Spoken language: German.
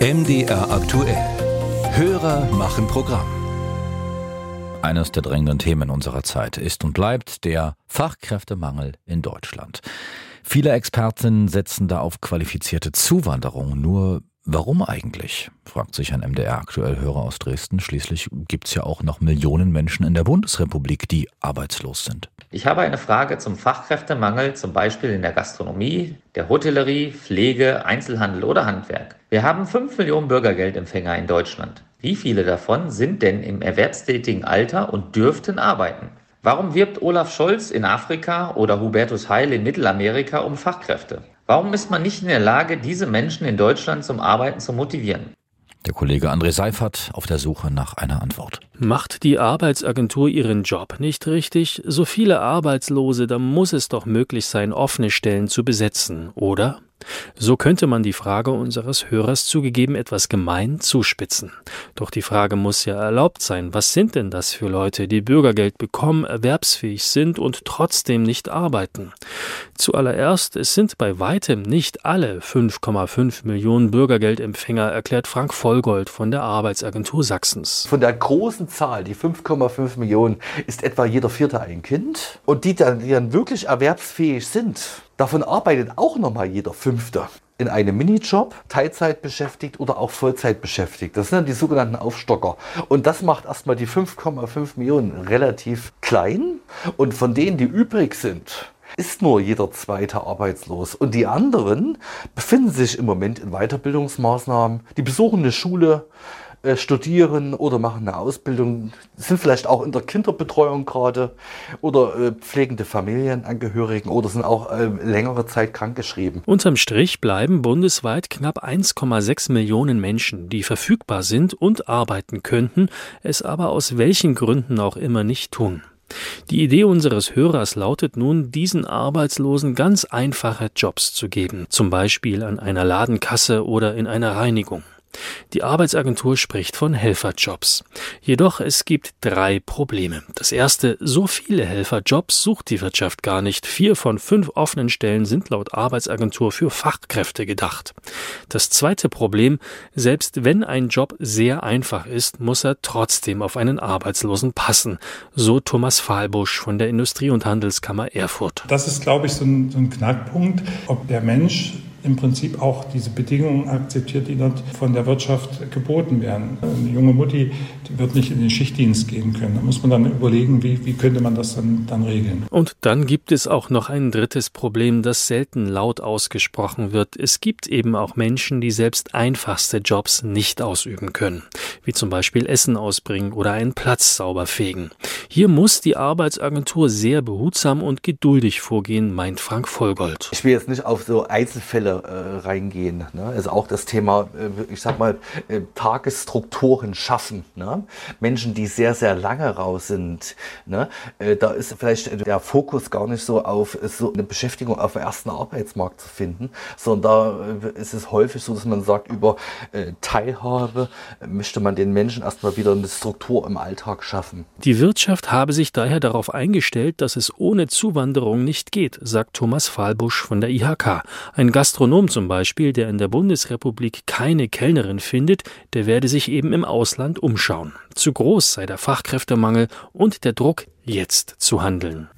MDR aktuell. Hörer machen Programm. Eines der drängenden Themen unserer Zeit ist und bleibt der Fachkräftemangel in Deutschland. Viele Experten setzen da auf qualifizierte Zuwanderung. Nur warum eigentlich? fragt sich ein MDR aktuell Hörer aus Dresden. Schließlich gibt es ja auch noch Millionen Menschen in der Bundesrepublik, die arbeitslos sind. Ich habe eine Frage zum Fachkräftemangel, zum Beispiel in der Gastronomie, der Hotellerie, Pflege, Einzelhandel oder Handwerk. Wir haben 5 Millionen Bürgergeldempfänger in Deutschland. Wie viele davon sind denn im erwerbstätigen Alter und dürften arbeiten? Warum wirbt Olaf Scholz in Afrika oder Hubertus Heil in Mittelamerika um Fachkräfte? Warum ist man nicht in der Lage, diese Menschen in Deutschland zum Arbeiten zu motivieren? Der Kollege André Seifert auf der Suche nach einer Antwort. Macht die Arbeitsagentur ihren Job nicht richtig? So viele Arbeitslose, da muss es doch möglich sein, offene Stellen zu besetzen, oder? So könnte man die Frage unseres Hörers zugegeben etwas gemein zuspitzen. Doch die Frage muss ja erlaubt sein, was sind denn das für Leute, die Bürgergeld bekommen, erwerbsfähig sind und trotzdem nicht arbeiten? Zuallererst, es sind bei weitem nicht alle 5,5 Millionen Bürgergeldempfänger, erklärt Frank Vollgold von der Arbeitsagentur Sachsens. Von der großen Zahl, die 5,5 Millionen, ist etwa jeder vierte ein Kind. Und die dann, die dann wirklich erwerbsfähig sind, Davon arbeitet auch nochmal jeder Fünfte in einem Minijob, Teilzeit beschäftigt oder auch Vollzeit beschäftigt. Das sind dann die sogenannten Aufstocker. Und das macht erstmal die 5,5 Millionen relativ klein. Und von denen, die übrig sind, ist nur jeder zweite arbeitslos. Und die anderen befinden sich im Moment in Weiterbildungsmaßnahmen. Die besuchen eine Schule, studieren oder machen eine Ausbildung, sind vielleicht auch in der Kinderbetreuung gerade oder äh, pflegende Familienangehörigen oder sind auch äh, längere Zeit krankgeschrieben. Unterm Strich bleiben bundesweit knapp 1,6 Millionen Menschen, die verfügbar sind und arbeiten könnten, es aber aus welchen Gründen auch immer nicht tun. Die Idee unseres Hörers lautet nun, diesen Arbeitslosen ganz einfache Jobs zu geben, zum Beispiel an einer Ladenkasse oder in einer Reinigung. Die Arbeitsagentur spricht von Helferjobs. Jedoch es gibt drei Probleme. Das erste, so viele Helferjobs sucht die Wirtschaft gar nicht. Vier von fünf offenen Stellen sind laut Arbeitsagentur für Fachkräfte gedacht. Das zweite Problem, selbst wenn ein Job sehr einfach ist, muss er trotzdem auf einen Arbeitslosen passen. So Thomas Fahlbusch von der Industrie- und Handelskammer Erfurt. Das ist, glaube ich, so ein, so ein Knackpunkt, ob der Mensch im Prinzip auch diese Bedingungen akzeptiert, die dort von der Wirtschaft geboten werden. Eine junge Mutti die wird nicht in den Schichtdienst gehen können. Da muss man dann überlegen, wie, wie könnte man das dann, dann regeln. Und dann gibt es auch noch ein drittes Problem, das selten laut ausgesprochen wird. Es gibt eben auch Menschen, die selbst einfachste Jobs nicht ausüben können, wie zum Beispiel Essen ausbringen oder einen Platz sauber fegen. Hier muss die Arbeitsagentur sehr behutsam und geduldig vorgehen, meint Frank Vollgold. Ich will jetzt nicht auf so Einzelfälle äh, reingehen. Ne? Also auch das Thema, äh, ich sag mal, äh, Tagesstrukturen schaffen. Ne? Menschen, die sehr, sehr lange raus sind. Ne? Äh, da ist vielleicht der Fokus gar nicht so auf so eine Beschäftigung auf dem ersten Arbeitsmarkt zu finden, sondern da äh, ist es häufig so, dass man sagt, über äh, Teilhabe möchte man den Menschen erstmal wieder eine Struktur im Alltag schaffen. Die Wirtschaft habe sich daher darauf eingestellt, dass es ohne Zuwanderung nicht geht, sagt Thomas Fahlbusch von der IHK. Ein Gastronom zum Beispiel, der in der Bundesrepublik keine Kellnerin findet, der werde sich eben im Ausland umschauen. Zu groß sei der Fachkräftemangel und der Druck, jetzt zu handeln.